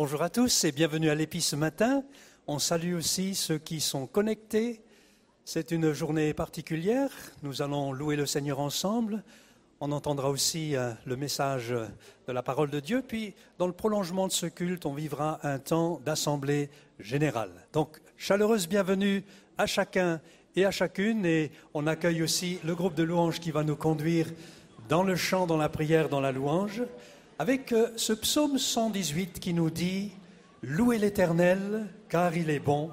Bonjour à tous et bienvenue à l'Épi ce matin. On salue aussi ceux qui sont connectés. C'est une journée particulière. Nous allons louer le Seigneur ensemble. On entendra aussi euh, le message de la parole de Dieu. Puis, dans le prolongement de ce culte, on vivra un temps d'assemblée générale. Donc, chaleureuse bienvenue à chacun et à chacune. Et on accueille aussi le groupe de louanges qui va nous conduire dans le chant, dans la prière, dans la louange avec euh, ce psaume 118 qui nous dit Louez l'Éternel, car il est bon.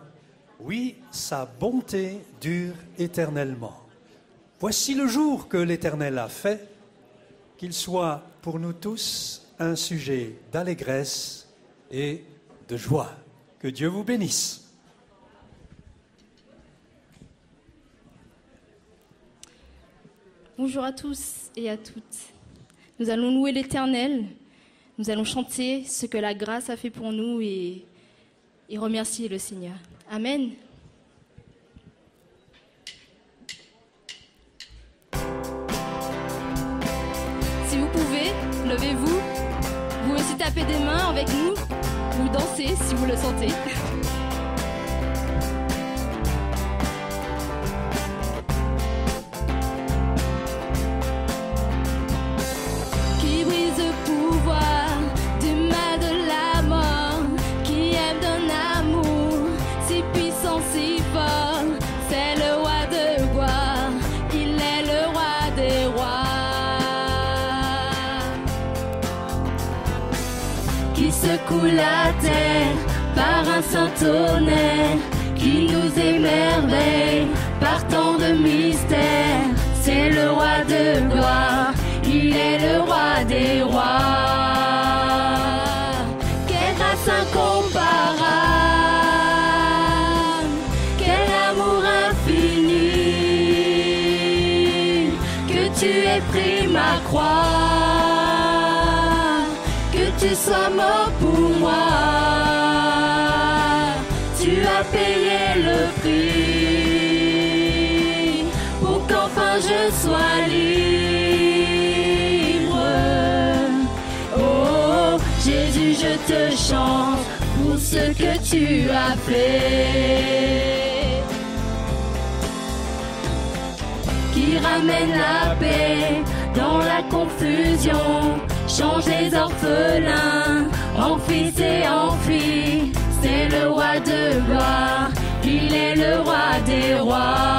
Oui, sa bonté dure éternellement. Voici le jour que l'Éternel a fait, qu'il soit pour nous tous un sujet d'allégresse et de joie. Que Dieu vous bénisse. Bonjour à tous et à toutes. Nous allons louer l'Éternel. Nous allons chanter ce que la grâce a fait pour nous et, et remercier le Seigneur. Amen. Levez-vous. Vous aussi tapez des mains avec nous ou dansez si vous le sentez. Saint tonnerre qui nous émerveille te chante pour ce que tu as fait. Qui ramène la paix dans la confusion change les orphelins en fils et en filles. C'est le roi de gloire, il est le roi des rois.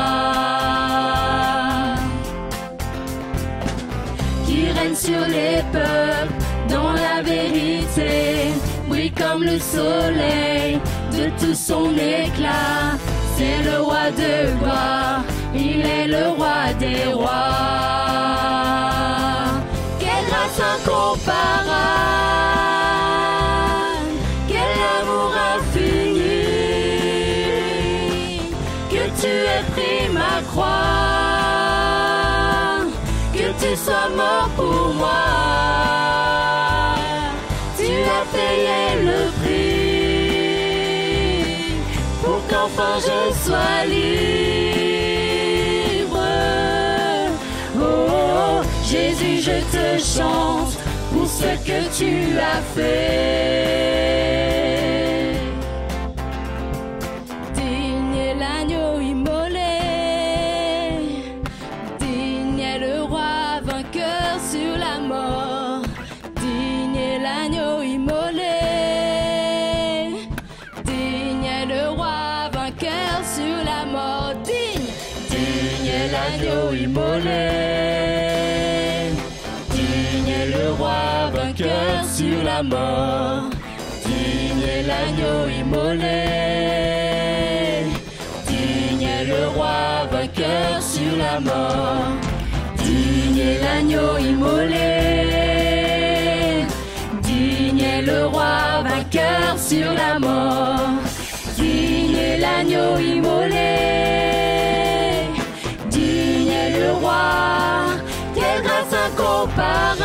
Qui règne sur les peuples dans la vérité, brille comme le soleil de tout son éclat. C'est le roi de gloire, il est le roi des rois incomparable. Quel amour infini que tu aies pris ma croix, que tu sois mort pour moi. Qu'enfin je sois libre. Oh, Jésus, je te chante pour ce que tu as fait. Digne l'agneau immolé. Digne le roi vainqueur sur la mort. Digne l'agneau immolé. Digne le roi vainqueur sur la mort. Digne l'agneau immolé. Digne le roi quelle grâce incomparable,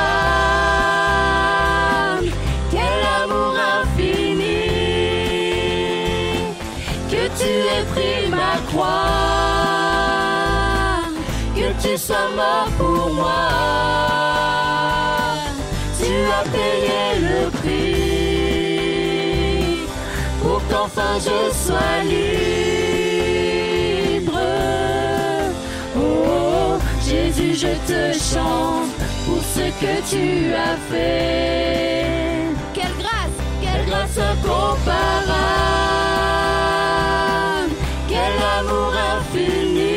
croix, que tu sois mort pour moi. Tu as payé le prix pour qu'enfin je sois libre. Oh, Jésus, je te chante pour ce que tu as fait. Quelle grâce Quelle grâce incomparable, quel amour infini,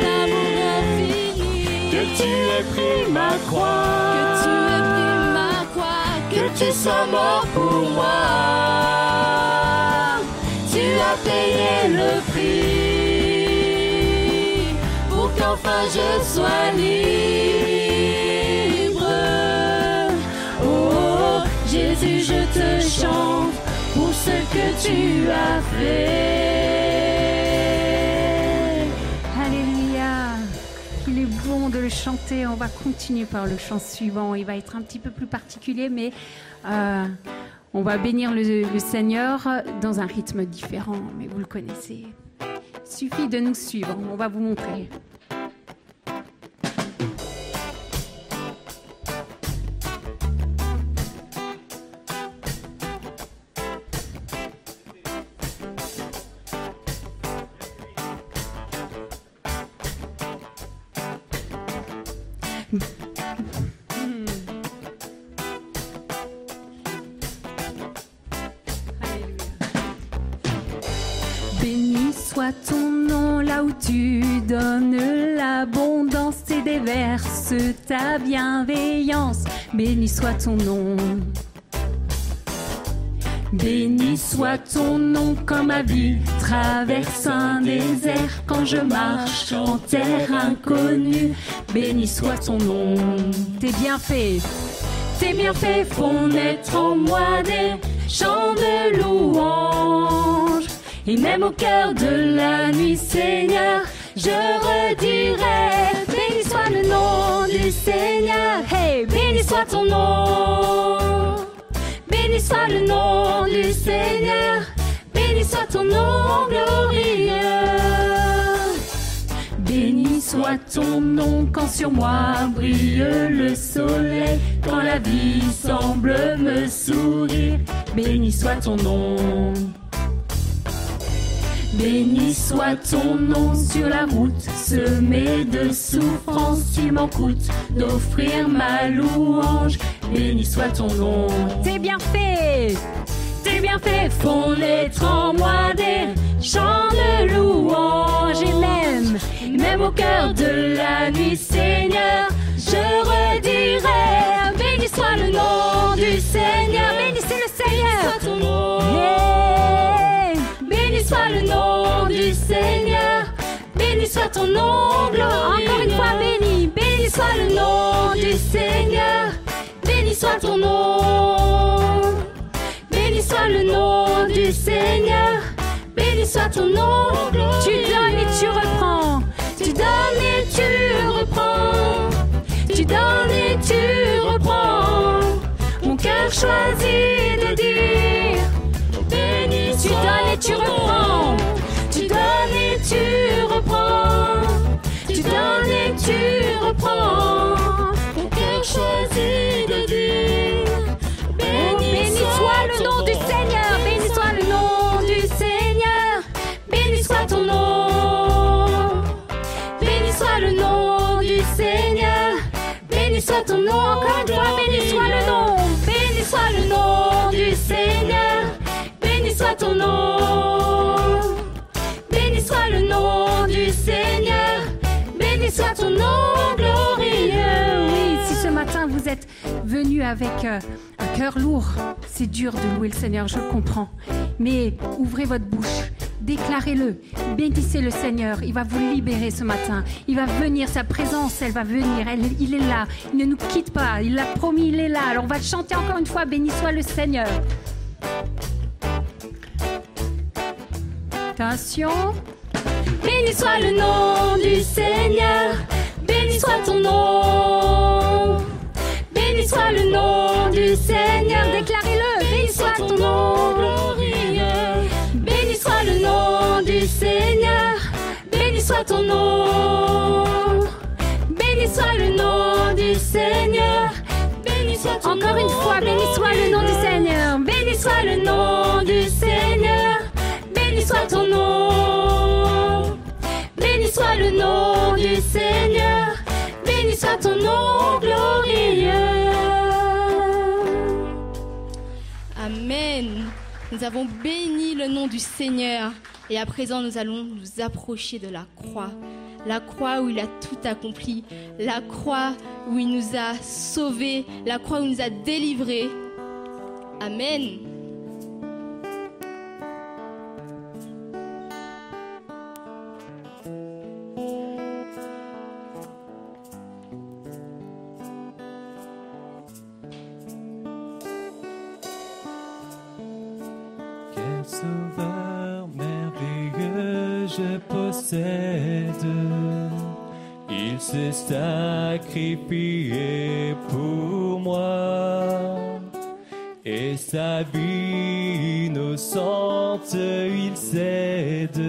Quel amour infini que tu aies pris ma croix, Que tu aies pris ma croix que tu sois mort pour moi. Tu as payé le prix pour qu'enfin je sois libre. Oh, Jésus, je te chante pour ce que tu as fait. De le chanter. On va continuer par le chant suivant. Il va être un petit peu plus particulier, mais euh, on va bénir le, le Seigneur dans un rythme différent. Mais vous le connaissez. Il suffit de nous suivre. On va vous montrer. Béni soit ton nom. Béni soit ton nom quand ma vie traverse un désert, quand je marche en terre inconnue. Béni soit ton nom. Tes bienfaits, tes bienfaits font naître en moi des chants de louange. Et même au cœur de la nuit, Seigneur, je redirai, nom du Seigneur. Béni soit ton nom. Béni soit le nom du Seigneur, béni soit ton nom glorieux. Béni soit ton nom quand sur moi brille le soleil, quand la vie semble me sourire. Béni soit ton nom. Béni soit ton nom sur la route, semée de souffrances, tu m'en coûtes d'offrir ma louange. Béni soit ton nom. Tes bienfaits, tes bienfaits font naître en moi des chants de louange et même, même au cœur de la nuit, Seigneur, je redirai. Béni soit le nom du Seigneur, bénissez le Seigneur. ton nom. Yeah. Soit le nom du Seigneur. Béni soit ton nom glorieux. Encore une fois, béni, Béni soit le nom du Seigneur. Béni soit ton nom. Béni soit le nom du Seigneur. Béni soit ton nom glorieux. Tu donnes et tu reprends. Tu donnes et tu reprends. Tu donnes et tu reprends. Mon cœur choisit de dire. Donnes et tu ton reprends. Tu donnes et tu reprends. Tu donnes et tu reprends. Mon cœur choisit de dire. Oh, béni soit le nom du Seigneur, béni soit le nom du Seigneur. Béni soit ton nom. Béni soit le nom du Seigneur. Béni soit ton nom. Soit le nom du Seigneur. Béni soit ton nom glorieux. Oui, si ce matin vous êtes venu avec euh, un cœur lourd, c'est dur de louer le Seigneur, je comprends. Mais ouvrez votre bouche, déclarez-le, bénissez le Seigneur, il va vous libérer ce matin. Il va venir, sa présence, elle va venir, il est là, il ne nous quitte pas, il l'a promis, il est là. Alors on va chanter encore une fois, béni soit le Seigneur. Attention. Béni soit le nom du Seigneur. Béni soit ton nom. Béni soit le nom du Seigneur. Déclarez-le, Béni soit ton nom glorieux. Béni soit le nom soit ton nom. Béni soit le nom du Seigneur. Béni soit ton Encore une fois, béni soit le nom du Seigneur. Béni soit le nom du Seigneur. Béni soit ton nom. Béni soit le nom du Seigneur. Béni soit ton nom glorieux. Amen. Nous avons béni le nom du Seigneur. Et à présent, nous allons nous approcher de la croix. La croix où il a tout accompli. La croix où il nous a sauvés. La croix où il nous a délivrés. Amen. S'est sacrifié pour moi. Et sa vie innocente, il cède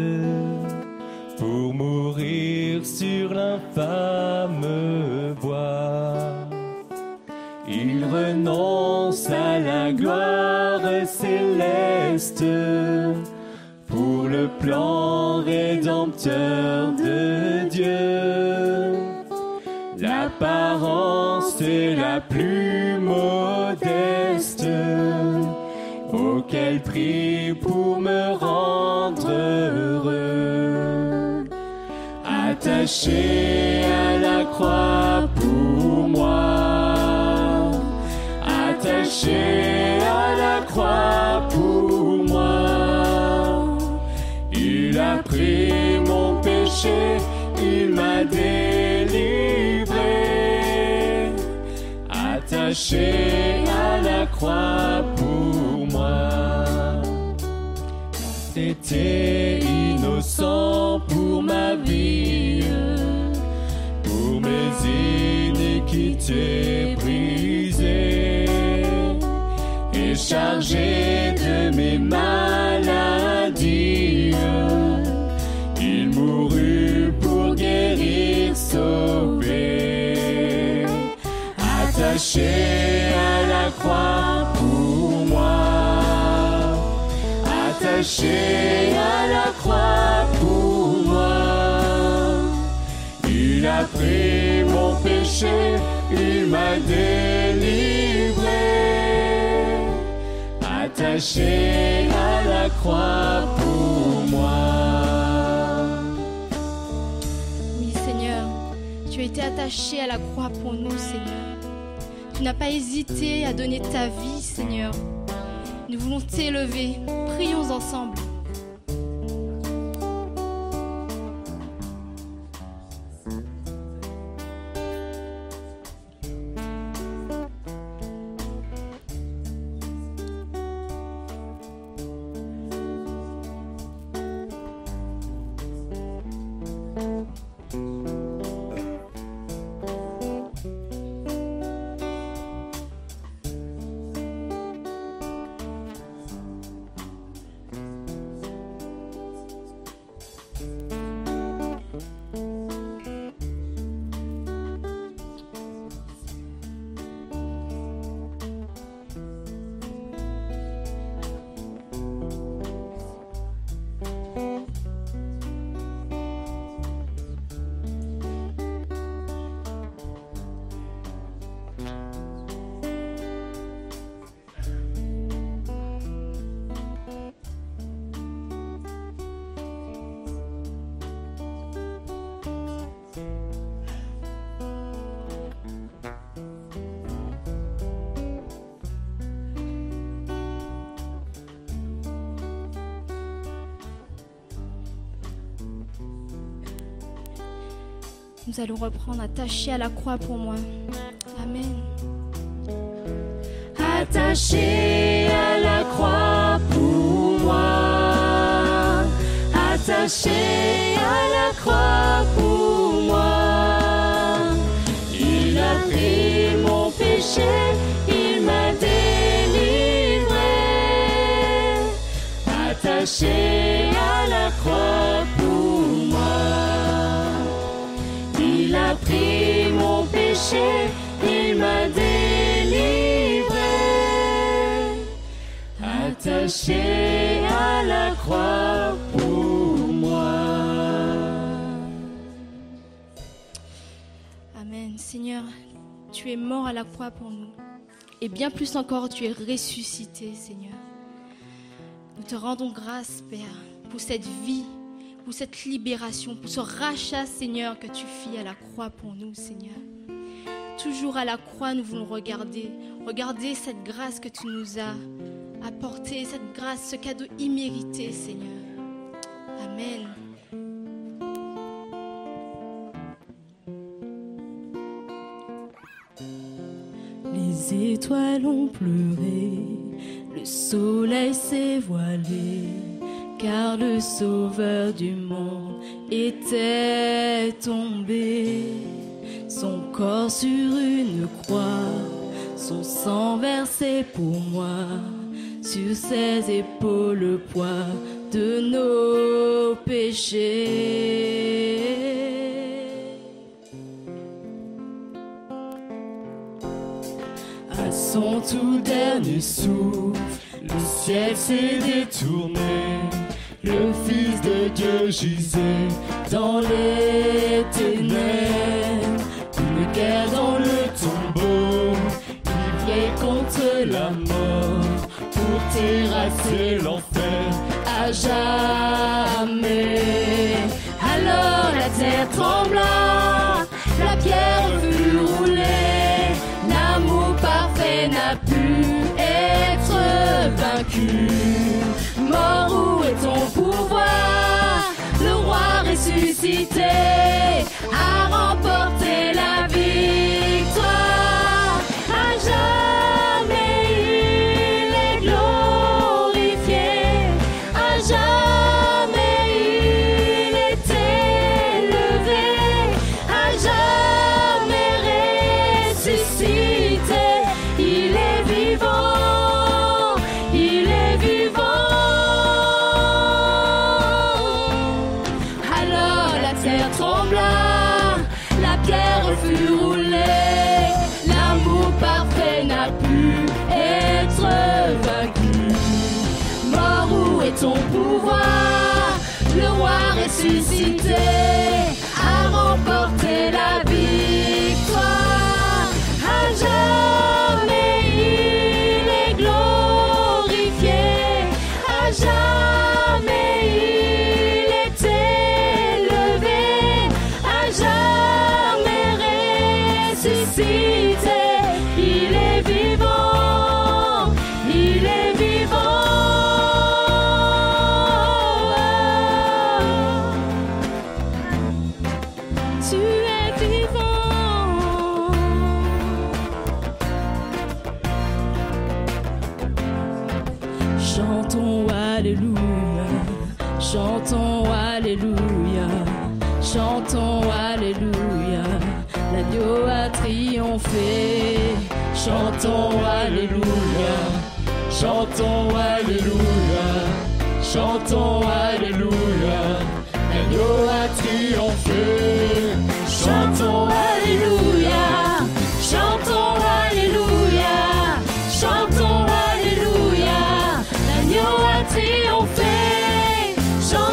pour mourir sur l'infâme bois. Il renonce à la gloire céleste pour le plan rédempteur L'apparence est la plus modeste. Auquel prix pour me rendre heureux. Attaché À la croix pour moi. C'était innocent pour ma vie, pour mes iniquités brisées et chargé de mes maladies. Il mourut pour guérir, sauver, attaché à la croix pour moi, attaché à la croix pour moi. Il a pris mon péché, il m'a délivré. Attaché à la croix pour moi. Oui, Seigneur, tu as été attaché à la croix pour nous, Seigneur. Tu n'as pas hésité à donner ta vie, Seigneur. Nous voulons t'élever. Prions ensemble. Nous allons reprendre attaché à la croix pour moi. Amen. attaché à la croix pour moi, attaché à la croix pour moi. Il a pris mon péché, Attaché à la croix pour moi. Amen. Seigneur, tu es mort à la croix pour nous. Et bien plus encore, tu es ressuscité, Seigneur. Nous te rendons grâce, Père, pour cette vie, pour cette libération, pour ce rachat, Seigneur, que tu fis à la croix pour nous, Seigneur. Toujours à la croix, nous voulons regarder, regarder cette grâce que tu nous as apportée, cette grâce, ce cadeau immérité, Seigneur. Amen. Les étoiles ont pleuré, le soleil s'est voilé, car le sauveur du monde était tombé. Son corps sur une croix, son sang versé pour moi, sur ses épaules le poids de nos péchés. À son tout dernier souffle, le ciel s'est détourné. Le Fils de Dieu gisait dans les ténèbres. Une guerre pour terrasser l'enfer à jamais. Alors la terre trembla, la pierre fut roulée, l'amour parfait n'a pu être vaincu. Mort, où est ton pouvoir Le roi ressuscité a remporté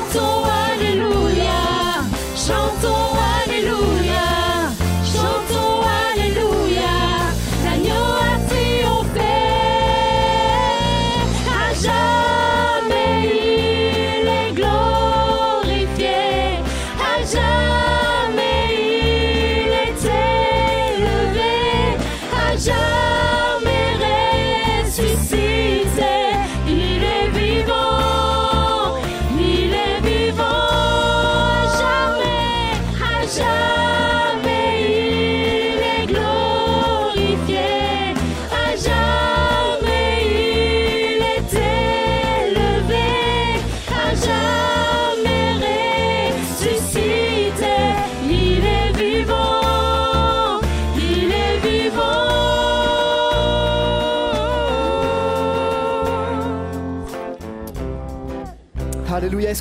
Chantons Alléluia,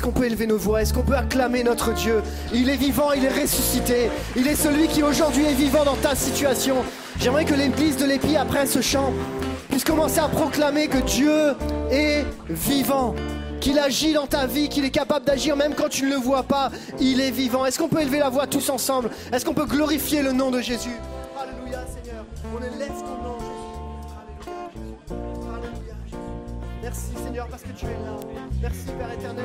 Est-ce qu'on peut élever nos voix? Est-ce qu'on peut acclamer notre Dieu? Il est vivant, il est ressuscité. Il est celui qui aujourd'hui est vivant dans ta situation. J'aimerais que l'église de l'Épi, après ce chant, puisse commencer à proclamer que Dieu est vivant qu'il agit dans ta vie, qu'il est capable d'agir même quand tu ne le vois pas. Il est vivant. Est-ce qu'on peut élever la voix tous ensemble? Est-ce qu'on peut glorifier le nom de Jésus? Alléluia Seigneur. On élève ton nom. Merci Seigneur parce que tu es là. Merci Père éternel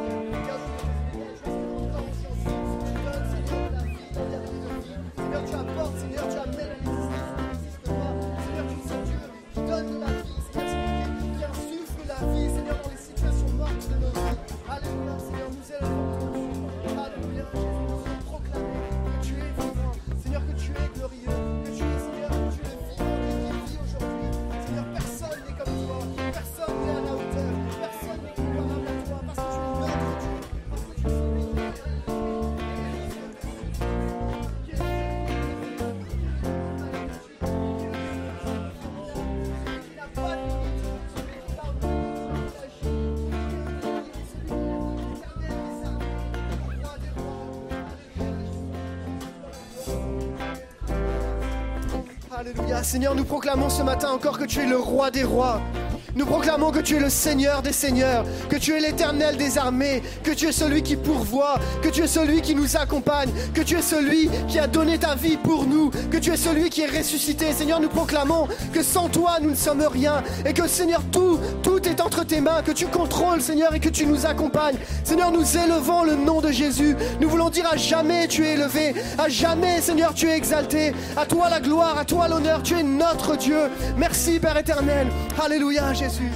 Alléluia. Seigneur, nous proclamons ce matin encore que tu es le roi des rois. Nous proclamons que tu es le Seigneur des seigneurs, que tu es l'éternel des armées, que tu es celui qui pourvoit, que tu es celui qui nous accompagne, que tu es celui qui a donné ta vie pour nous, que tu es celui qui est ressuscité. Seigneur, nous proclamons que sans toi, nous ne sommes rien et que Seigneur, tout, est entre tes mains, que tu contrôles, Seigneur, et que tu nous accompagnes. Seigneur, nous élevons le nom de Jésus. Nous voulons dire à jamais tu es élevé, à jamais, Seigneur, tu es exalté. À toi la gloire, à toi l'honneur, tu es notre Dieu. Merci, Père éternel. Alléluia, Jésus.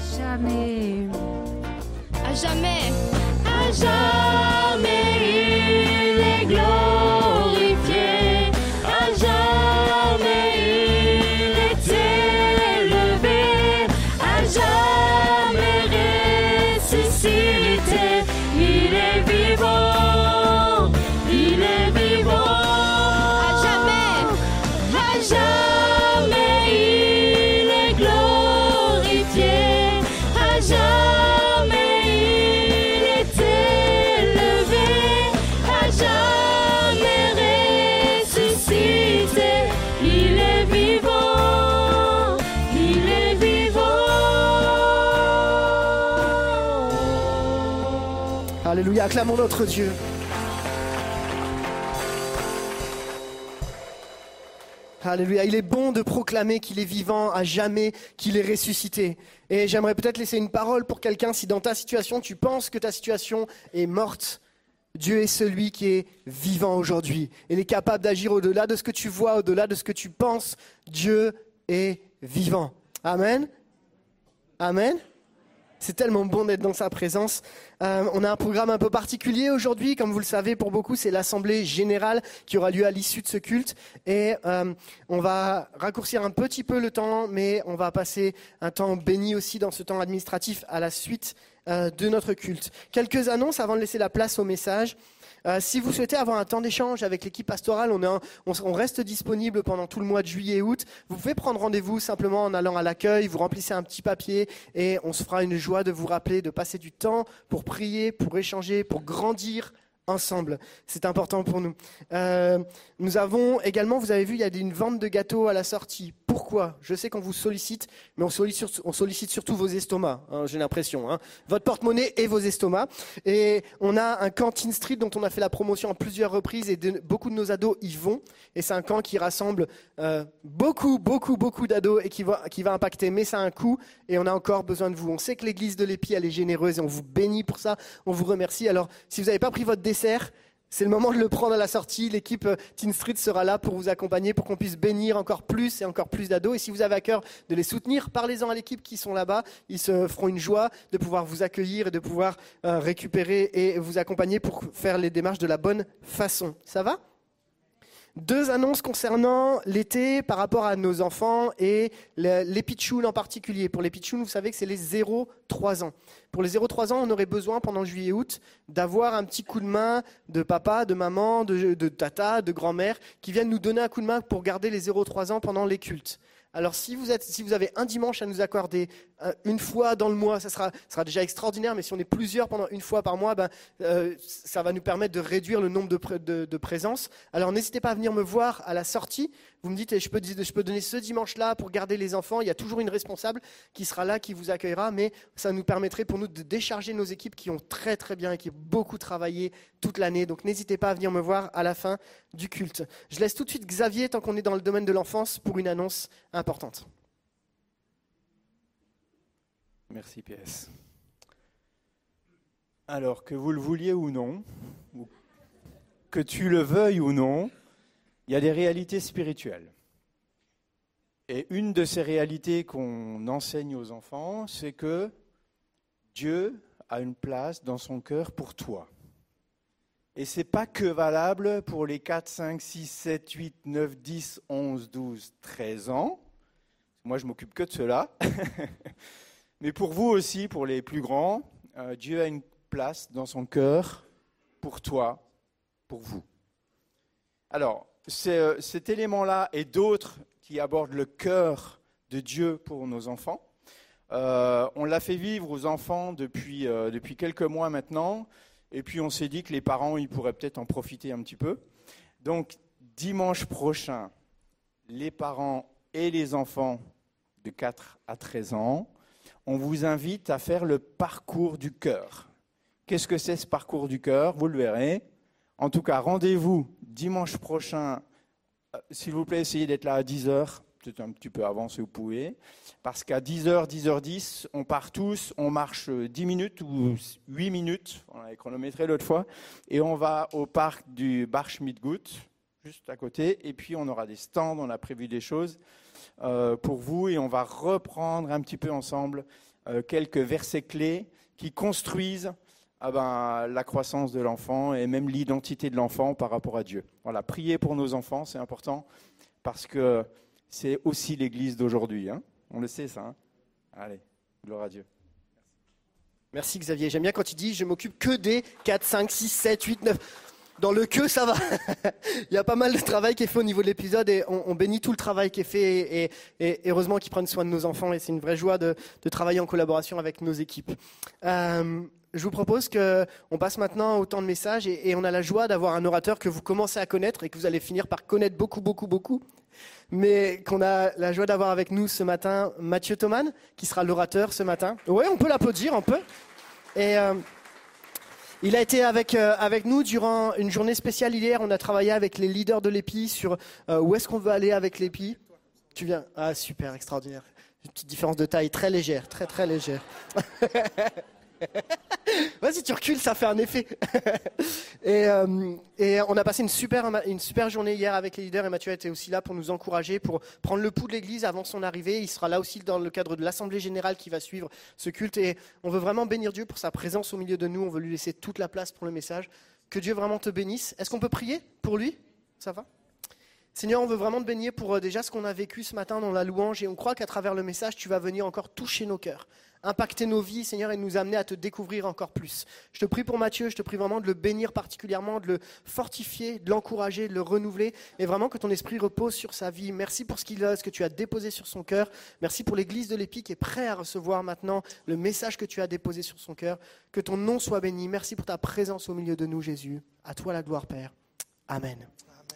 Alléluia, acclamons notre Dieu. Alléluia, il est bon de proclamer qu'il est vivant à jamais, qu'il est ressuscité. Et j'aimerais peut-être laisser une parole pour quelqu'un si dans ta situation tu penses que ta situation est morte. Dieu est celui qui est vivant aujourd'hui. Il est capable d'agir au-delà de ce que tu vois, au-delà de ce que tu penses. Dieu est vivant. Amen. Amen. C'est tellement bon d'être dans sa présence. Euh, on a un programme un peu particulier aujourd'hui. Comme vous le savez, pour beaucoup, c'est l'Assemblée générale qui aura lieu à l'issue de ce culte. Et euh, on va raccourcir un petit peu le temps, mais on va passer un temps béni aussi dans ce temps administratif à la suite euh, de notre culte. Quelques annonces avant de laisser la place au message. Euh, si vous souhaitez avoir un temps d'échange avec l'équipe pastorale, on, on reste disponible pendant tout le mois de juillet et août. Vous pouvez prendre rendez-vous simplement en allant à l'accueil, vous remplissez un petit papier et on se fera une joie de vous rappeler de passer du temps pour prier, pour échanger, pour grandir ensemble. C'est important pour nous. Euh, nous avons également, vous avez vu, il y a une vente de gâteaux à la sortie. Pourquoi? Je sais qu'on vous sollicite, mais on sollicite, surtout vos estomacs, hein, j'ai l'impression. hein. Votre porte-monnaie et vos estomacs. Et on a un Teen Street dont on a fait la promotion en plusieurs reprises et beaucoup de nos ados y vont. Et c'est un camp qui rassemble euh, beaucoup, beaucoup, beaucoup d'ados et qui va, qui va impacter. Mais ça a un coût et on a encore besoin de vous. On sait que l'église de l'Épi, elle est généreuse et on vous bénit pour ça. On vous remercie. Alors, si vous n'avez pas pris votre c'est le moment de le prendre à la sortie. L'équipe euh, Teen Street sera là pour vous accompagner, pour qu'on puisse bénir encore plus et encore plus d'ados. Et si vous avez à cœur de les soutenir, parlez-en à l'équipe qui sont là-bas. Ils se feront une joie de pouvoir vous accueillir et de pouvoir euh, récupérer et vous accompagner pour faire les démarches de la bonne façon. Ça va? Deux annonces concernant l'été par rapport à nos enfants et le- les pitchouns en particulier. Pour les pitchouns, vous savez que c'est les 0-3 ans. Pour les 0-3 ans, on aurait besoin pendant juillet-août d'avoir un petit coup de main de papa, de maman, de, de tata, de grand-mère qui viennent nous donner un coup de main pour garder les 0-3 ans pendant les cultes. Alors si vous, êtes, si vous avez un dimanche à nous accorder euh, une fois dans le mois, ça sera, déjà extraordinaire, mais si on est plusieurs pendant une fois par mois, ben, euh, ça va nous permettre de réduire le nombre de présences. Alors n'hésitez pas à venir me voir à la sortie. Vous me dites, eh, je peux, donner ce dimanche-là pour garder les enfants. Il y a toujours une responsable qui sera là, qui vous accueillera, mais ça nous permettrait pour nous de décharger nos équipes qui ont très très bien et qui ont beaucoup travaillé toute l'année. Donc n'hésitez pas à venir me voir à la fin du culte. Je laisse tout de suite Xavier, tant qu'on est dans le domaine de l'enfance, pour une annonce importante. Merci PS. Alors, que vous le vouliez ou non, que tu le veuilles ou non, il y a des réalités spirituelles. Et une de ces réalités qu'on enseigne aux enfants, c'est que Dieu a une place dans son cœur pour toi. Et ce n'est pas que valable pour les 4, 5, 6, 7, 8, 9, 10, 11, 12, 13 ans. Moi, je m'occupe que de cela. Mais pour vous aussi, pour les plus grands, euh, Dieu a une place dans son cœur pour toi, pour vous. Alors, cet élément-là et d'autres qui abordent le cœur de Dieu pour nos enfants, euh, on l'a fait vivre aux enfants depuis, euh, depuis quelques mois maintenant, et puis on s'est dit que les parents, ils pourraient peut-être en profiter un petit peu. Donc, dimanche prochain, les parents et les enfants de 4 à 13 ans, on vous invite à faire le parcours du cœur. Qu'est-ce que c'est ce parcours du cœur? Vous le verrez. En tout cas, rendez-vous dimanche prochain. Euh, S'il vous plaît, essayez d'être là à 10h, peut-être un petit peu avant si vous pouvez. Parce qu'à 10h, 10h10, on part tous, on marche 10 minutes ou 8 minutes, on avait chronométré l'autre fois, et on va au parc du Bar Schmidgut, juste à côté, et puis on aura des stands, on a prévu des choses euh, pour vous et on va reprendre un petit peu ensemble euh, quelques versets clés qui construisent ah ben, la croissance de l'enfant et même l'identité de l'enfant par rapport à Dieu. Voilà, prier pour nos enfants, c'est important parce que c'est aussi l'Église d'aujourd'hui. hein. On le sait ça. hein. Allez, gloire à Dieu. Merci Xavier. J'aime bien quand il dit je m'occupe que des 4, 5, 6, 7, 8, 9. Dans le que, ça va. Il y a pas mal de travail qui est fait au niveau de l'épisode et on, bénit tout le travail qui est fait et, heureusement qu'ils prennent soin de nos enfants et c'est une vraie joie de, de travailler en collaboration avec nos équipes. Euh, je vous propose que on passe maintenant au temps de message et, on a la joie d'avoir un orateur que vous commencez à connaître et que vous allez finir par connaître beaucoup, beaucoup, beaucoup. Mais qu'on a la joie d'avoir avec nous ce matin Mathieu Thoman, qui sera l'orateur ce matin. Ouais, on peut l'applaudir, on peut. Et euh, il a été avec, euh, avec nous durant une journée spéciale hier. On a travaillé avec les leaders de l'EPI sur euh, où est-ce qu'on veut aller avec l'EPI. Tu viens Ah, super, extraordinaire. Une petite différence de taille très légère, très très légère. Vas-y, tu recules, ça fait un effet. et, euh, et on a passé une super, une super journée hier avec les leaders et Mathieu était aussi là pour nous encourager, pour prendre le pouls de l'église avant son arrivée. Il sera là aussi dans le cadre de l'Assemblée générale qui va suivre ce culte. Et on veut vraiment bénir Dieu pour sa présence au milieu de nous. On veut lui laisser toute la place pour le message. Que Dieu vraiment te bénisse. Est-ce qu'on peut prier pour lui? Ça va? Seigneur, on veut vraiment te bénir pour euh, déjà ce qu'on a vécu ce matin dans la louange et on croit qu'à travers le message, tu vas venir encore toucher nos cœurs, impacter nos vies, Seigneur, et nous amener à te découvrir encore plus. Je te prie pour Mathieu, je te prie vraiment de le bénir particulièrement, de le fortifier, de l'encourager, de le renouveler et vraiment que ton esprit repose sur sa vie. Merci pour ce, qu'il a, ce que tu as déposé sur son cœur. Merci pour l'église de l'Épi qui est prêt à recevoir maintenant le message que tu as déposé sur son cœur. Que ton nom soit béni. Merci pour ta présence au milieu de nous, Jésus. À toi la gloire, Père. Amen.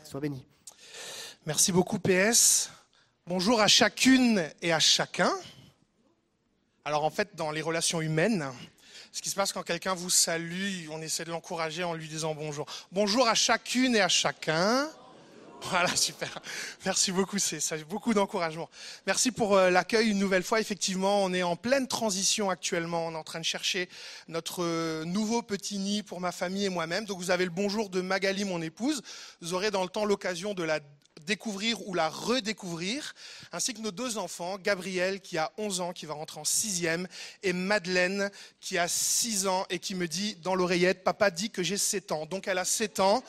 Sois béni. Merci beaucoup PS. Bonjour à chacune et à chacun. Alors en fait, dans les relations humaines, ce qui se passe quand quelqu'un vous salue, on essaie de l'encourager en lui disant bonjour. Bonjour à chacune et à chacun. Voilà, super. Merci beaucoup, c'est beaucoup d'encouragement. Merci pour euh, l'accueil une nouvelle fois. Effectivement, on est en pleine transition actuellement. On est en train de chercher notre euh, nouveau petit nid pour ma famille et moi-même. Donc vous avez le bonjour de Magali, mon épouse. Vous aurez dans le temps l'occasion de la découvrir ou la redécouvrir, ainsi que nos deux enfants, Gabriel qui a 11 ans, qui va rentrer en sixième, et Madeleine qui a 6 ans et qui me dit dans l'oreillette, papa dit que j'ai 7 ans. Donc elle a 7 ans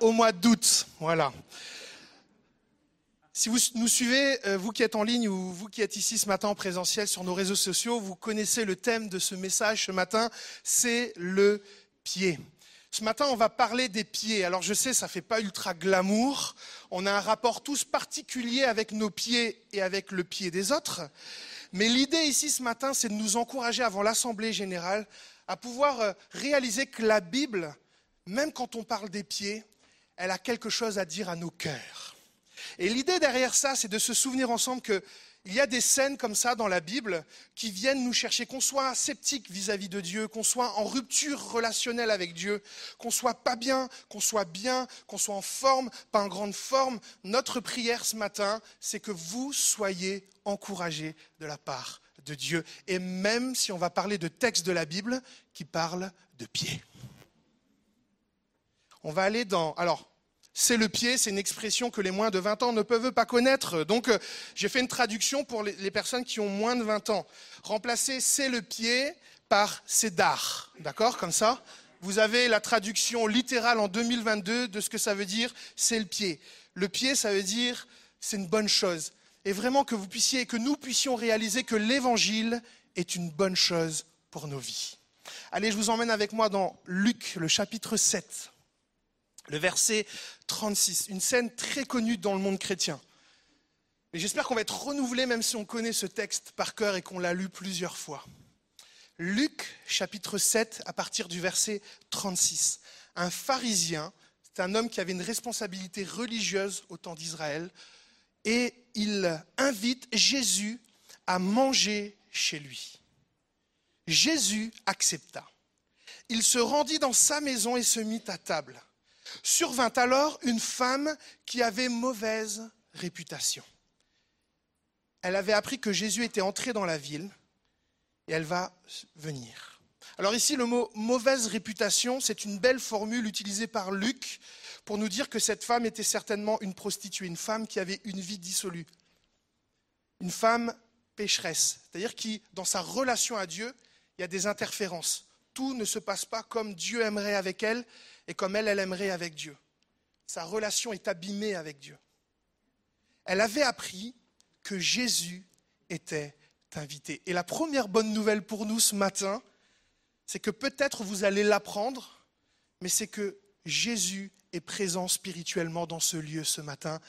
au mois d'août. Voilà. Si vous nous suivez, euh, vous qui êtes en ligne ou vous qui êtes ici ce matin en présentiel sur nos réseaux sociaux, vous connaissez le thème de ce message ce matin, c'est le pied. Ce matin, on va parler des pieds. Alors je sais, ça fait pas ultra glamour. On a un rapport tous particulier avec nos pieds et avec le pied des autres. Mais l'idée ici ce matin, c'est de nous encourager avant l'Assemblée générale à pouvoir euh, réaliser que la Bible, même quand on parle des pieds, elle a quelque chose à dire à nos cœurs. Et l'idée derrière ça, c'est de se souvenir ensemble que il y a des scènes comme ça dans la Bible qui viennent nous chercher, qu'on soit sceptique vis-à-vis de Dieu, qu'on soit en rupture relationnelle avec Dieu, qu'on soit pas bien, qu'on soit bien, qu'on soit en forme, pas en grande forme. Notre prière ce matin, c'est que vous soyez encouragés de la part de Dieu. Et même si on va parler de textes de la Bible qui parlent de pieds. On va aller dans... Alors, c'est le pied, c'est une expression que les moins de 20 ans ne peuvent pas connaître. Donc, euh, j'ai fait une traduction pour les personnes qui ont moins de 20 ans. Remplacer c'est le pied par c'est d'art. D'accord? Comme ça Vous avez la traduction littérale en 2022 de ce que ça veut dire c'est le pied. Le pied, ça veut dire c'est une bonne chose. Et vraiment que vous puissiez, que nous puissions réaliser que l'évangile est une bonne chose pour nos vies. Allez, je vous emmène avec moi dans Luc, le chapitre 7 le verset 36, une scène très connue dans le monde chrétien. Mais j'espère qu'on va être renouvelé même si on connaît ce texte par cœur et qu'on l'a lu plusieurs fois. Luc chapitre 7 à partir du verset 36. Un pharisien, c'est un homme qui avait une responsabilité religieuse au temps d'Israël, et il invite Jésus à manger chez lui. Jésus accepta. Il se rendit dans sa maison et se mit à table. Survint alors une femme qui avait mauvaise réputation. Elle avait appris que Jésus était entré dans la ville et elle va venir. Alors ici, le mot mauvaise réputation, c'est une belle formule utilisée par Luc pour nous dire que cette femme était certainement une prostituée, une femme qui avait une vie dissolue, une femme pécheresse, c'est-à-dire qui, dans sa relation à Dieu, il y a des interférences. Tout ne se passe pas comme Dieu aimerait avec elle, et comme elle, elle aimerait avec Dieu. Sa relation est abîmée avec Dieu. Elle avait appris que Jésus était invité. Et la première bonne nouvelle pour nous ce matin, c'est que peut-être vous allez l'apprendre, mais c'est que Jésus est présent spirituellement dans ce lieu ce matin.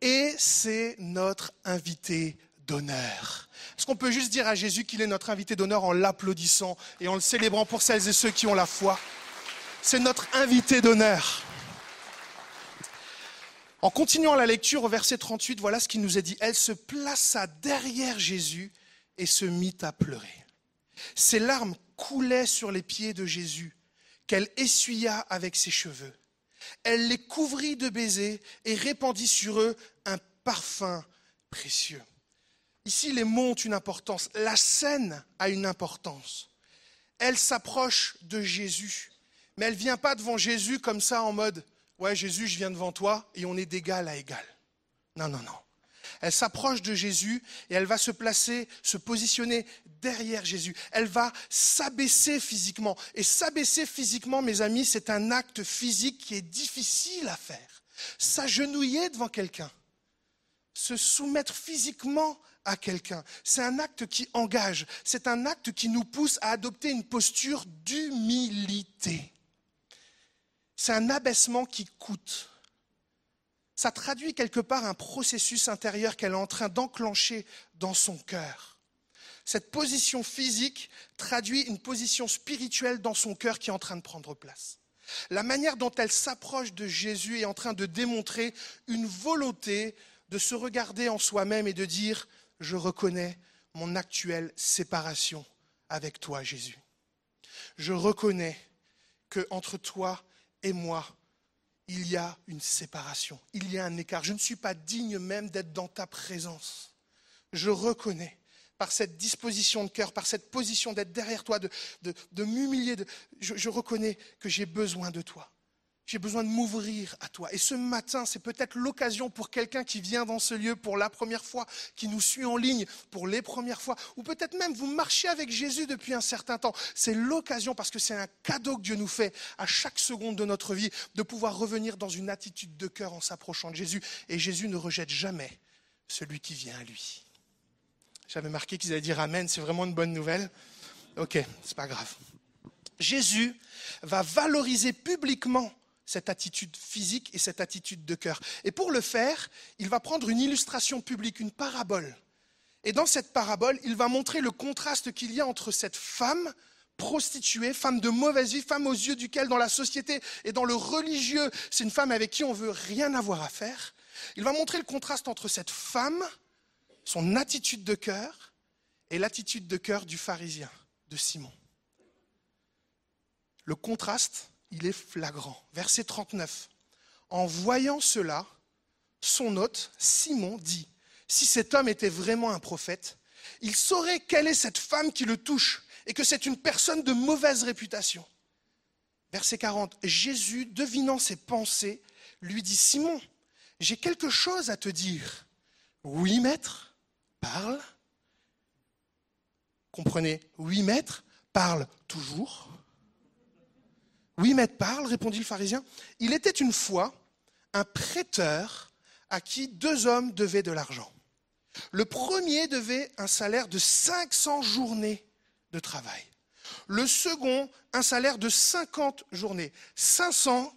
Et c'est notre invité d'honneur. Est-ce qu'on peut juste dire à Jésus qu'il est notre invité d'honneur en l'applaudissant et en le célébrant pour celles et ceux qui ont la foi? C'est notre invité d'honneur. En continuant la lecture au verset 38, voilà ce qu'il nous est dit. Elle se plaça derrière Jésus et se mit à pleurer. Ses larmes coulaient sur les pieds de Jésus, qu'elle essuya avec ses cheveux. Elle les couvrit de baisers et répandit sur eux un parfum précieux. Ici, les mots ont une importance. La scène a une importance. Elle s'approche de Jésus mais elle ne vient pas devant Jésus comme ça en mode Ouais, Jésus, je viens devant toi et on est d'égal à égal. Non, non, non. Elle s'approche de Jésus et elle va se placer, se positionner derrière Jésus. Elle va s'abaisser physiquement. Et s'abaisser physiquement, mes amis, c'est un acte physique qui est difficile à faire. S'agenouiller devant quelqu'un, se soumettre physiquement à quelqu'un, c'est un acte qui engage, c'est un acte qui nous pousse à adopter une posture d'humilité c'est un abaissement qui coûte. Ça traduit quelque part un processus intérieur qu'elle est en train d'enclencher dans son cœur. Cette position physique traduit une position spirituelle dans son cœur qui est en train de prendre place. La manière dont elle s'approche de Jésus est en train de démontrer une volonté de se regarder en soi-même et de dire, je reconnais mon actuelle séparation avec toi, Jésus. Je reconnais que entre toi et moi, il y a une séparation, il y a un écart. Je ne suis pas digne même d'être dans ta présence. Je reconnais par cette disposition de cœur, par cette position d'être derrière toi, de, m'humilier, je reconnais que j'ai besoin de toi. J'ai besoin de m'ouvrir à toi. Et ce matin, c'est peut-être l'occasion pour quelqu'un qui vient dans ce lieu pour la première fois, qui nous suit en ligne pour les premières fois, ou peut-être même vous marchez avec Jésus depuis un certain temps. C'est l'occasion, parce que c'est un cadeau que Dieu nous fait à chaque seconde de notre vie, de pouvoir revenir dans une attitude de cœur en s'approchant de Jésus. Et Jésus ne rejette jamais celui qui vient à lui. J'avais marqué qu'ils allaient dire Amen, c'est vraiment une bonne nouvelle. Ok, c'est pas grave. Jésus va valoriser publiquement cette attitude physique et cette attitude de cœur. Et pour le faire, il va prendre une illustration publique, une parabole. Et dans cette parabole, il va montrer le contraste qu'il y a entre cette femme prostituée, femme de mauvaise vie, femme aux yeux duquel dans la société et dans le religieux, c'est une femme avec qui on veut rien avoir à faire. Il va montrer le contraste entre cette femme, son attitude de cœur, et l'attitude de cœur du pharisien, de Simon. Le contraste, il est flagrant. Verset 39. En voyant cela, son hôte, Simon, dit, si cet homme était vraiment un prophète, il saurait quelle est cette femme qui le touche et que c'est une personne de mauvaise réputation. Verset 40. Jésus, devinant ses pensées, lui dit, Simon, j'ai quelque chose à te dire. Oui, maître, parle. Comprenez, oui, maître, parle toujours. Oui, maître, parle, répondit le pharisien. Il était une fois un prêteur à qui deux hommes devaient de l'argent. Le premier devait un salaire de 500 journées de travail. Le second, un salaire de 50 journées. 500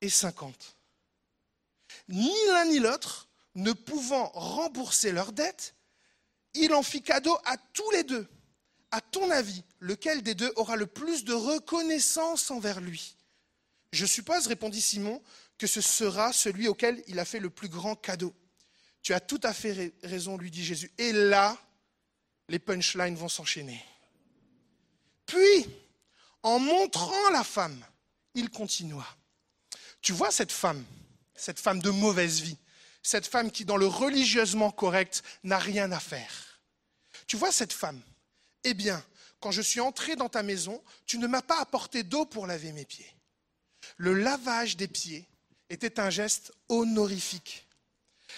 et 50. Ni l'un ni l'autre ne pouvant rembourser leur dette, il en fit cadeau à tous les deux. À ton avis, lequel des deux aura le plus de reconnaissance envers lui? Je suppose, répondit Simon, que ce sera celui auquel il a fait le plus grand cadeau. Tu as tout à fait raison, lui dit Jésus. Et là, les punchlines vont s'enchaîner. Puis, en montrant la femme, il continua. Tu vois cette femme, cette femme de mauvaise vie, cette femme qui, dans le religieusement correct, n'a rien à faire. Tu vois cette femme Eh bien, quand je suis entré dans ta maison, tu ne m'as pas apporté d'eau pour laver mes pieds. Le lavage des pieds était un geste honorifique.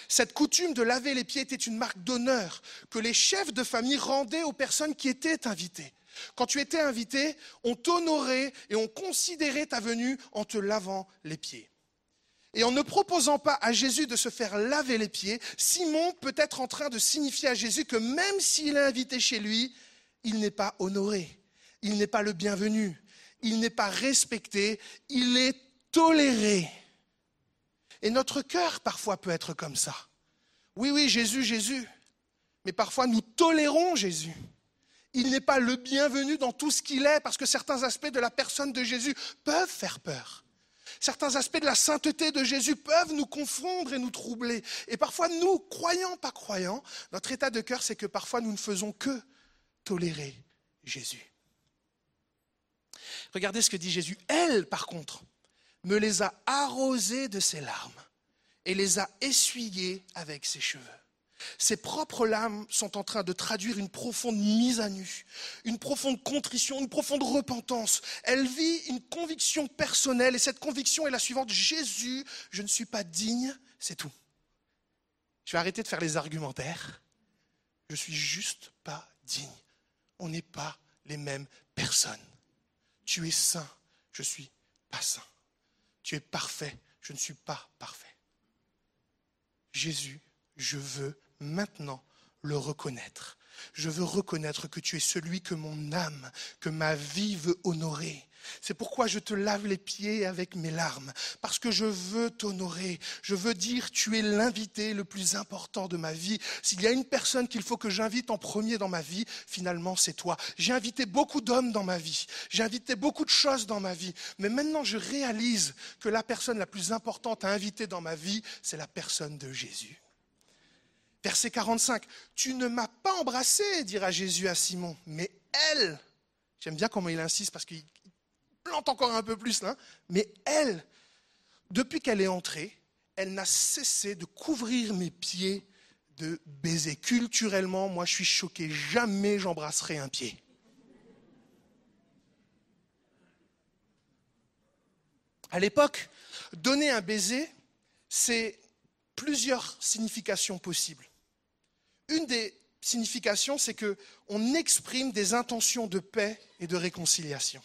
Cette coutume de laver les pieds était une marque d'honneur que les chefs de famille rendaient aux personnes qui étaient invitées. Quand tu étais invité, on t'honorait et on considérait ta venue en te lavant les pieds. Et en ne proposant pas à Jésus de se faire laver les pieds, Simon peut être en train de signifier à Jésus que même s'il est invité chez lui, il n'est pas honoré, il n'est pas le bienvenu, il n'est pas respecté, il est toléré. Et notre cœur parfois peut être comme ça. Oui, oui, Jésus, Jésus. Mais parfois nous tolérons Jésus. Il n'est pas le bienvenu dans tout ce qu'il est parce que certains aspects de la personne de Jésus peuvent faire peur. Certains aspects de la sainteté de Jésus peuvent nous confondre et nous troubler. Et parfois, nous, croyants, pas croyants, notre état de cœur, c'est que parfois nous ne faisons que tolérer Jésus. Regardez ce que dit Jésus. Elle, par contre, me les a arrosés de ses larmes et les a essuyés avec ses cheveux. Ses propres larmes sont en train de traduire une profonde mise à nu, une profonde contrition, une profonde repentance. Elle vit une conviction personnelle et cette conviction est la suivante. Jésus, je ne suis pas digne, c'est tout. Je vais arrêter de faire les argumentaires. Je suis juste pas digne. On n'est pas les mêmes personnes. Tu es saint, je suis pas saint. Tu es parfait, je ne suis pas parfait. Jésus, je veux maintenant le reconnaître. Je veux reconnaître que tu es celui que mon âme, que ma vie veut honorer. C'est pourquoi je te lave les pieds avec mes larmes, parce que je veux t'honorer. Je veux dire, tu es l'invité le plus important de ma vie. S'il y a une personne qu'il faut que j'invite en premier dans ma vie, finalement, c'est toi. J'ai invité beaucoup d'hommes dans ma vie. J'ai invité beaucoup de choses dans ma vie. Mais maintenant, je réalise que la personne la plus importante à inviter dans ma vie, c'est la personne de Jésus. Verset 45, Tu ne m'as pas embrassé, dira Jésus à Simon, mais elle, j'aime bien comment il insiste parce qu'il plante encore un peu plus là, mais elle, depuis qu'elle est entrée, elle n'a cessé de couvrir mes pieds de baisers. Culturellement, moi je suis choqué, jamais j'embrasserai un pied. À l'époque, donner un baiser, c'est plusieurs significations possibles. Une des significations, c'est qu'on exprime des intentions de paix et de réconciliation.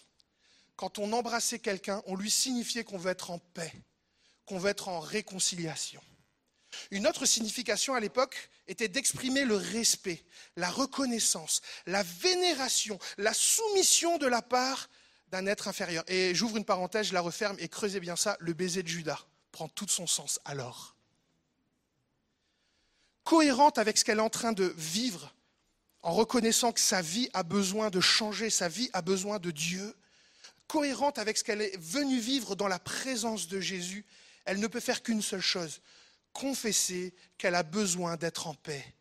Quand on embrassait quelqu'un, on lui signifiait qu'on veut être en paix, qu'on veut être en réconciliation. Une autre signification à l'époque était d'exprimer le respect, la reconnaissance, la vénération, la soumission de la part d'un être inférieur. Et j'ouvre une parenthèse, je la referme et creusez bien ça, le baiser de Judas prend tout son sens alors. Cohérente avec ce qu'elle est en train de vivre, en reconnaissant que sa vie a besoin de changer, sa vie a besoin de Dieu, cohérente avec ce qu'elle est venue vivre dans la présence de Jésus, elle ne peut faire qu'une seule chose, confesser qu'elle a besoin d'être en paix.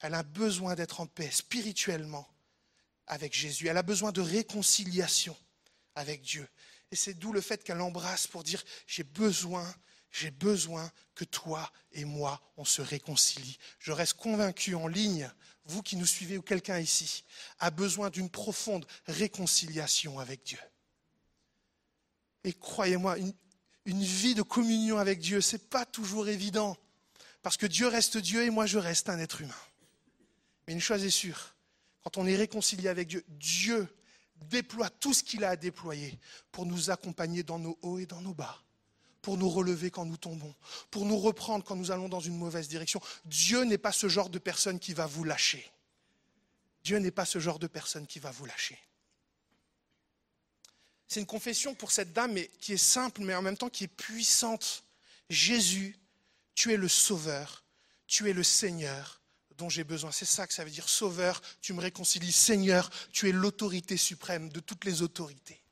Elle a besoin d'être en paix spirituellement avec Jésus. Elle a besoin de réconciliation avec Dieu. Et c'est d'où le fait qu'elle embrasse pour dire, j'ai besoin, j'ai besoin que toi et moi, on se réconcilie. Je reste convaincu en ligne, vous qui nous suivez ou quelqu'un ici, a besoin d'une profonde réconciliation avec Dieu. Et croyez-moi, une, une, vie de communion avec Dieu, ce n'est pas toujours évident. Parce que Dieu reste Dieu et moi je reste un être humain. Mais une chose est sûre, quand on est réconcilié avec Dieu, Dieu déploie tout ce qu'il a à déployer pour nous accompagner dans nos hauts et dans nos bas, pour nous relever quand nous tombons, pour nous reprendre quand nous allons dans une mauvaise direction. Dieu n'est pas ce genre de personne qui va vous lâcher. Dieu n'est pas ce genre de personne qui va vous lâcher. C'est une confession pour cette dame qui est simple, mais en même temps qui est puissante. Jésus, tu es le Sauveur, tu es le Seigneur dont j'ai besoin. C'est ça que ça veut dire Sauveur, tu me réconcilies. Seigneur, tu es l'autorité suprême de toutes les autorités.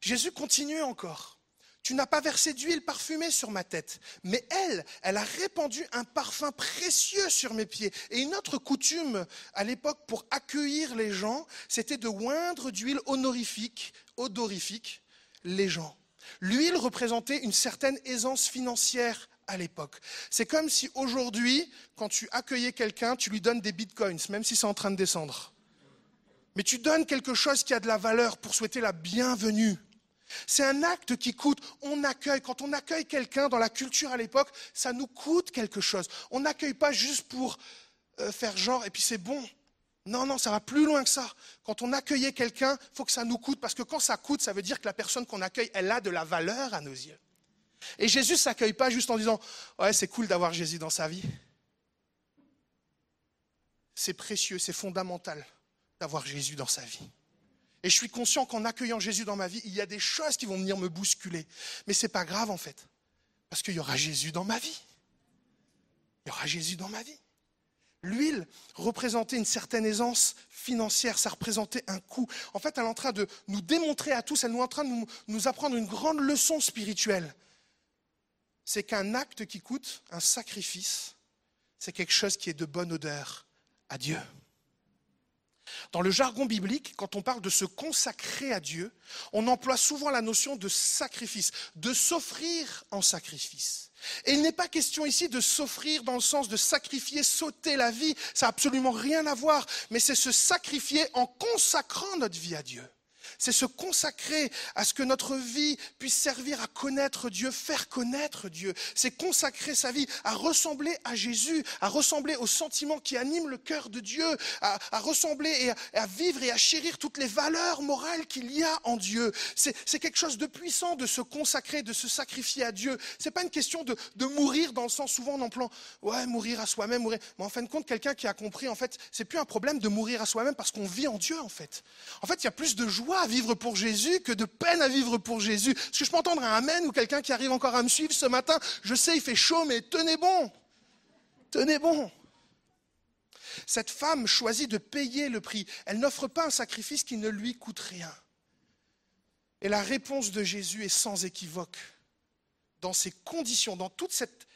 Jésus continue encore. Tu n'as pas versé d'huile parfumée sur ma tête, mais elle, elle a répandu un parfum précieux sur mes pieds. Et une autre coutume à l'époque pour accueillir les gens, c'était de oindre d'huile honorifique, odorifique, les gens. L'huile représentait une certaine aisance financière à l'époque. C'est comme si aujourd'hui, quand tu accueillais quelqu'un, tu lui donnes des bitcoins, même si c'est en train de descendre. Mais tu donnes quelque chose qui a de la valeur pour souhaiter la bienvenue. C'est un acte qui coûte. On accueille. Quand on accueille quelqu'un dans la culture à l'époque, ça nous coûte quelque chose. On n'accueille pas juste pour euh, faire genre et puis c'est bon. Non, non, ça va plus loin que ça. Quand on accueillait quelqu'un, il faut que ça nous coûte parce que quand ça coûte, ça veut dire que la personne qu'on accueille, elle a de la valeur à nos yeux. Et Jésus ne s'accueille pas juste en disant Ouais, c'est cool d'avoir Jésus dans sa vie. C'est précieux, c'est fondamental d'avoir Jésus dans sa vie. Et je suis conscient qu'en accueillant Jésus dans ma vie, il y a des choses qui vont venir me bousculer. Mais ce n'est pas grave en fait. Parce qu'il y aura Jésus dans ma vie. Il y aura Jésus dans ma vie. L'huile représentait une certaine aisance financière, ça représentait un coût. En fait, elle est en train de nous démontrer à tous, elle est en train de nous, apprendre une grande leçon spirituelle. C'est qu'un acte qui coûte, un sacrifice, c'est quelque chose qui est de bonne odeur à Dieu. Dans le jargon biblique, quand on parle de se consacrer à Dieu, on emploie souvent la notion de sacrifice, de s'offrir en sacrifice. Et il n'est pas question ici de s'offrir dans le sens de sacrifier, sauter la vie, ça n'a absolument rien à voir, mais c'est se sacrifier en consacrant notre vie à Dieu c'est se consacrer à ce que notre vie puisse servir à connaître Dieu, faire connaître Dieu. C'est consacrer sa vie à ressembler à Jésus, à ressembler aux sentiments qui animent le cœur de Dieu, à, ressembler et à, vivre et à chérir toutes les valeurs morales qu'il y a en Dieu. C'est quelque chose de puissant de se consacrer, de se sacrifier à Dieu. C'est pas une question de, mourir dans le sens souvent en plan, ouais, mourir à soi-même, mourir. Mais en fin de compte, quelqu'un qui a compris, en fait, c'est plus un problème de mourir à soi-même parce qu'on vit en Dieu, en fait. En fait, il y a plus de joie à vivre pour Jésus que de peine à vivre pour Jésus. Est-ce que je peux entendre un Amen ou quelqu'un qui arrive encore à me suivre ce matin? Je sais, il fait chaud, mais tenez bon. Tenez bon. Cette femme choisit de payer le prix. Elle n'offre pas un sacrifice qui ne lui coûte rien. Et la réponse de Jésus est sans équivoque. Dans ces conditions, dans toute cette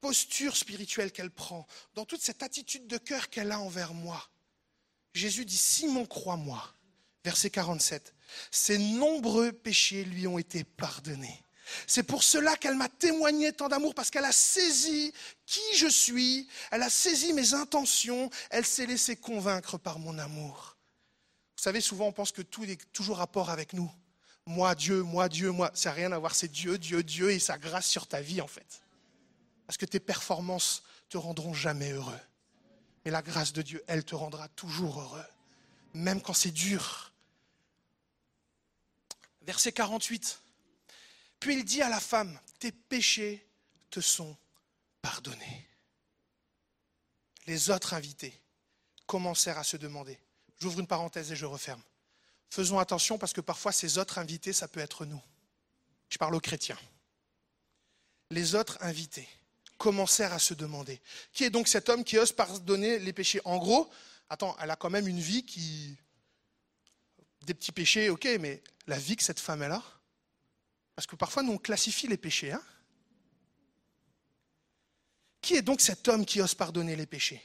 posture spirituelle qu'elle prend, dans toute cette attitude de cœur qu'elle a envers moi, Jésus dit, Simon, crois-moi, verset 47, ses nombreux péchés lui ont été pardonnés. C'est pour cela qu'elle m'a témoigné tant d'amour, parce qu'elle a saisi qui je suis, elle a saisi mes intentions, elle s'est laissée convaincre par mon amour. Vous savez, souvent on pense que tout est toujours rapport avec nous. Moi, Dieu, moi, Dieu, moi. Ça n'a rien à voir, c'est Dieu, Dieu, Dieu et sa grâce sur ta vie en fait. Parce que tes performances te rendront jamais heureux. Mais la grâce de Dieu, elle te rendra toujours heureux. Même quand c'est dur, verset 48. Puis il dit à la femme, tes péchés te sont pardonnés. Les autres invités commencèrent à se demander, j'ouvre une parenthèse et je referme, faisons attention parce que parfois ces autres invités, ça peut être nous. Je parle aux chrétiens. Les autres invités commencèrent à se demander, qui est donc cet homme qui ose pardonner les péchés? En gros, attends, elle a quand même une vie qui... Des petits péchés, ok, mais la vie que cette femme elle a, parce que parfois nous on classifie les péchés. Hein qui est donc cet homme qui ose pardonner les péchés?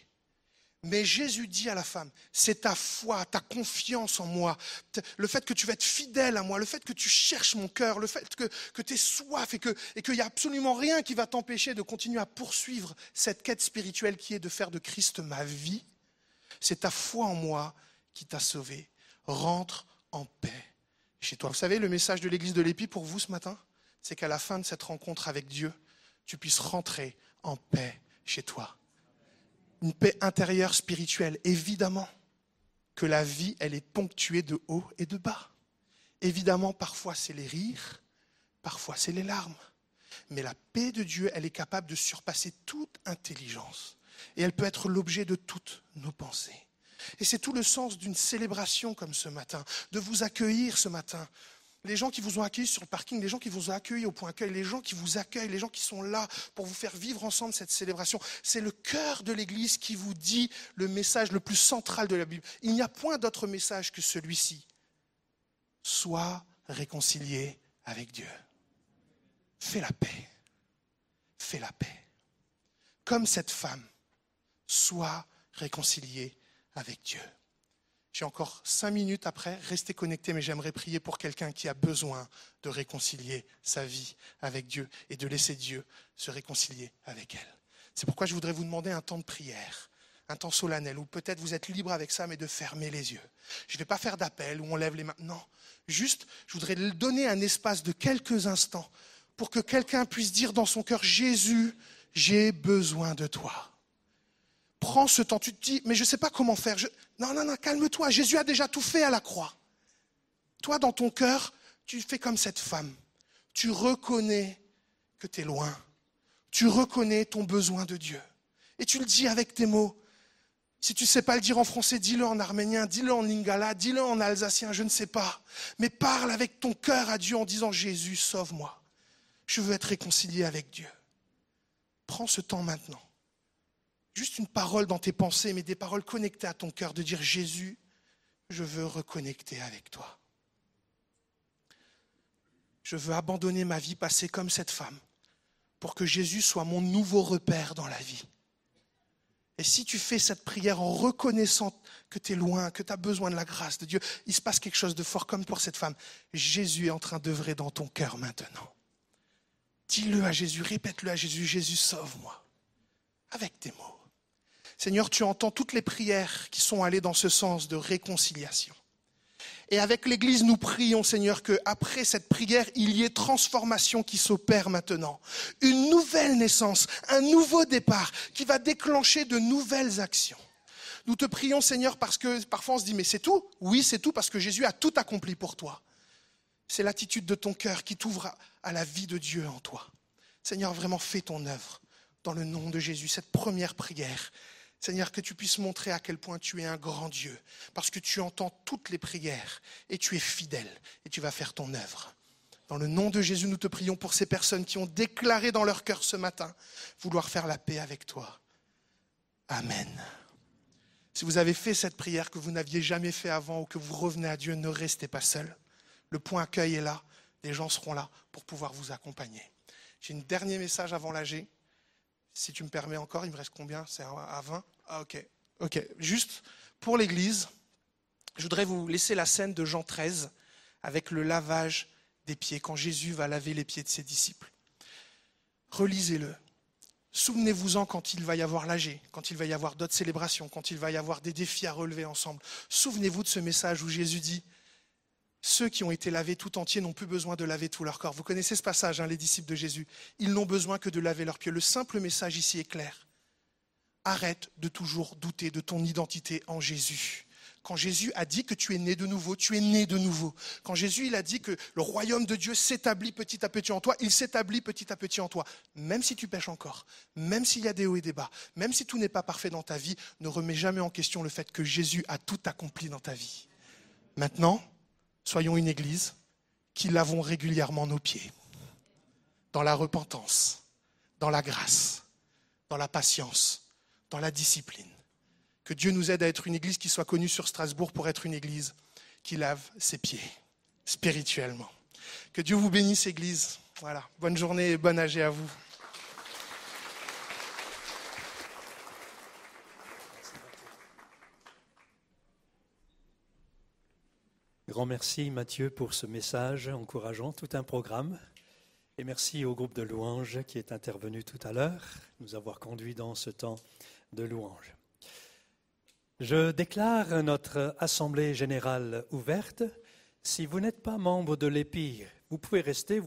Mais Jésus dit à la femme, c'est ta foi, ta confiance en moi, le fait que tu vas être fidèle à moi, le fait que tu cherches mon cœur, le fait que, que tu es soif et qu'il et n'y a absolument rien qui va t'empêcher de continuer à poursuivre cette quête spirituelle qui est de faire de Christ ma vie, c'est ta foi en moi qui t'a sauvé. Rentre en paix Vous savez, le message de l'église de l'Épi pour vous ce matin, c'est qu'à la fin de cette rencontre avec Dieu, tu puisses rentrer en paix chez toi une paix intérieure spirituelle. Évidemment que la vie, elle est ponctuée de haut et de bas. Évidemment, parfois c'est les rires, parfois c'est les larmes. Mais la paix de Dieu, elle est capable de surpasser toute intelligence. Et elle peut être l'objet de toutes nos pensées. Et c'est tout le sens d'une célébration comme ce matin, de vous accueillir ce matin, les gens qui vous ont accueilli sur le parking, les gens qui vous ont accueilli au point accueil, les gens qui vous accueillent, les gens qui sont là pour vous faire vivre ensemble cette célébration. C'est le cœur de l'Église qui vous dit le message le plus central de la Bible. Il n'y a point d'autre message que celui-ci. Sois réconcilié avec Dieu. Fais la paix. Fais la paix. Comme cette femme, sois réconcilié avec Dieu. J'ai encore cinq minutes après, restez connectés, mais j'aimerais prier pour quelqu'un qui a besoin de réconcilier sa vie avec Dieu et de laisser Dieu se réconcilier avec elle. C'est pourquoi je voudrais vous demander un temps de prière, un temps solennel, où peut-être vous êtes libre avec ça, mais de fermer les yeux. Je ne vais pas faire d'appel où on lève les mains. Non, juste, je voudrais donner un espace de quelques instants pour que quelqu'un puisse dire dans son cœur, Jésus, j'ai besoin de toi prends ce temps. Tu te dis, mais je ne sais pas comment faire. Non, non, non, calme-toi. Jésus a déjà tout fait à la croix. Toi, dans ton cœur, tu fais comme cette femme. Tu reconnais que tu es loin. Tu reconnais ton besoin de Dieu. Et tu le dis avec tes mots. Si tu ne sais pas le dire en français, dis-le en arménien, dis-le en lingala, dis-le en alsacien, je ne sais pas. Mais parle avec ton cœur à Dieu en disant Jésus, sauve-moi. Je veux être réconcilié avec Dieu. Prends ce temps maintenant juste une parole dans tes pensées, mais des paroles connectées à ton cœur, de dire Jésus, je veux reconnecter avec toi. Je veux abandonner ma vie passée comme cette femme pour que Jésus soit mon nouveau repère dans la vie. Et si tu fais cette prière en reconnaissant que tu es loin, que tu as besoin de la grâce de Dieu, il se passe quelque chose de fort comme pour cette femme. Jésus est en train d'œuvrer dans ton cœur maintenant. Dis-le à Jésus, répète-le à Jésus, Jésus sauve-moi, avec tes mots. Seigneur, tu entends toutes les prières qui sont allées dans ce sens de réconciliation. Et avec l'Église, nous prions, Seigneur, qu'après cette prière, il y ait transformation qui s'opère maintenant. Une nouvelle naissance, un nouveau départ qui va déclencher de nouvelles actions. Nous te prions, Seigneur, parce que parfois on se dit, mais c'est tout Oui, c'est tout parce que Jésus a tout accompli pour toi. C'est l'attitude de ton cœur qui t'ouvre à la vie de Dieu en toi. Seigneur, vraiment fais ton œuvre dans le nom de Jésus, cette première prière Seigneur, que tu puisses montrer à quel point tu es un grand Dieu, parce que tu entends toutes les prières et tu es fidèle et tu vas faire ton œuvre. Dans le nom de Jésus, nous te prions pour ces personnes qui ont déclaré dans leur cœur ce matin vouloir faire la paix avec toi. Amen. Si vous avez fait cette prière que vous n'aviez jamais fait avant ou que vous revenez à Dieu, ne restez pas seul. Le point accueil est là. Les gens seront là pour pouvoir vous accompagner. J'ai un dernier message avant l'AG. Si tu me permets encore, il me reste combien? C'est à 20 ah, ok. Ok. Juste pour l'Église, je voudrais vous laisser la scène de Jean 13 avec le lavage des pieds, quand Jésus va laver les pieds de ses disciples. Relisez-le. Souvenez-vous-en quand il va y avoir l'âge, quand il va y avoir d'autres célébrations, quand il va y avoir des défis à relever ensemble. Souvenez-vous de ce message où Jésus dit Ceux qui ont été lavés tout entiers n'ont plus besoin de laver tout leur corps. Vous connaissez ce passage, hein, les disciples de Jésus. Ils n'ont besoin que de laver leurs pieds. Le simple message ici est clair. Arrête de toujours douter de ton identité en Jésus. Quand Jésus a dit que tu es né de nouveau, tu es né de nouveau. Quand Jésus il a dit que le royaume de Dieu s'établit petit à petit en toi, il s'établit petit à petit en toi. Même si tu pèches encore, même s'il y a des hauts et des bas, même si tout n'est pas parfait dans ta vie, ne remets jamais en question le fait que Jésus a tout accompli dans ta vie. Maintenant, soyons une Église qui lavons régulièrement nos pieds dans la repentance, dans la grâce, dans la patience, dans la discipline. Que Dieu nous aide à être une Église qui soit connue sur Strasbourg pour être une Église qui lave ses pieds spirituellement. Que Dieu vous bénisse, Église. Voilà. Bonne journée et bonne âge à vous. Grand merci Mathieu pour ce message encourageant, tout un programme. Et merci au groupe de louanges qui est intervenu tout à l'heure, nous avoir conduits dans ce temps de louange. Je déclare notre Assemblée générale ouverte. Si vous n'êtes pas membre de l'EPI, vous pouvez rester.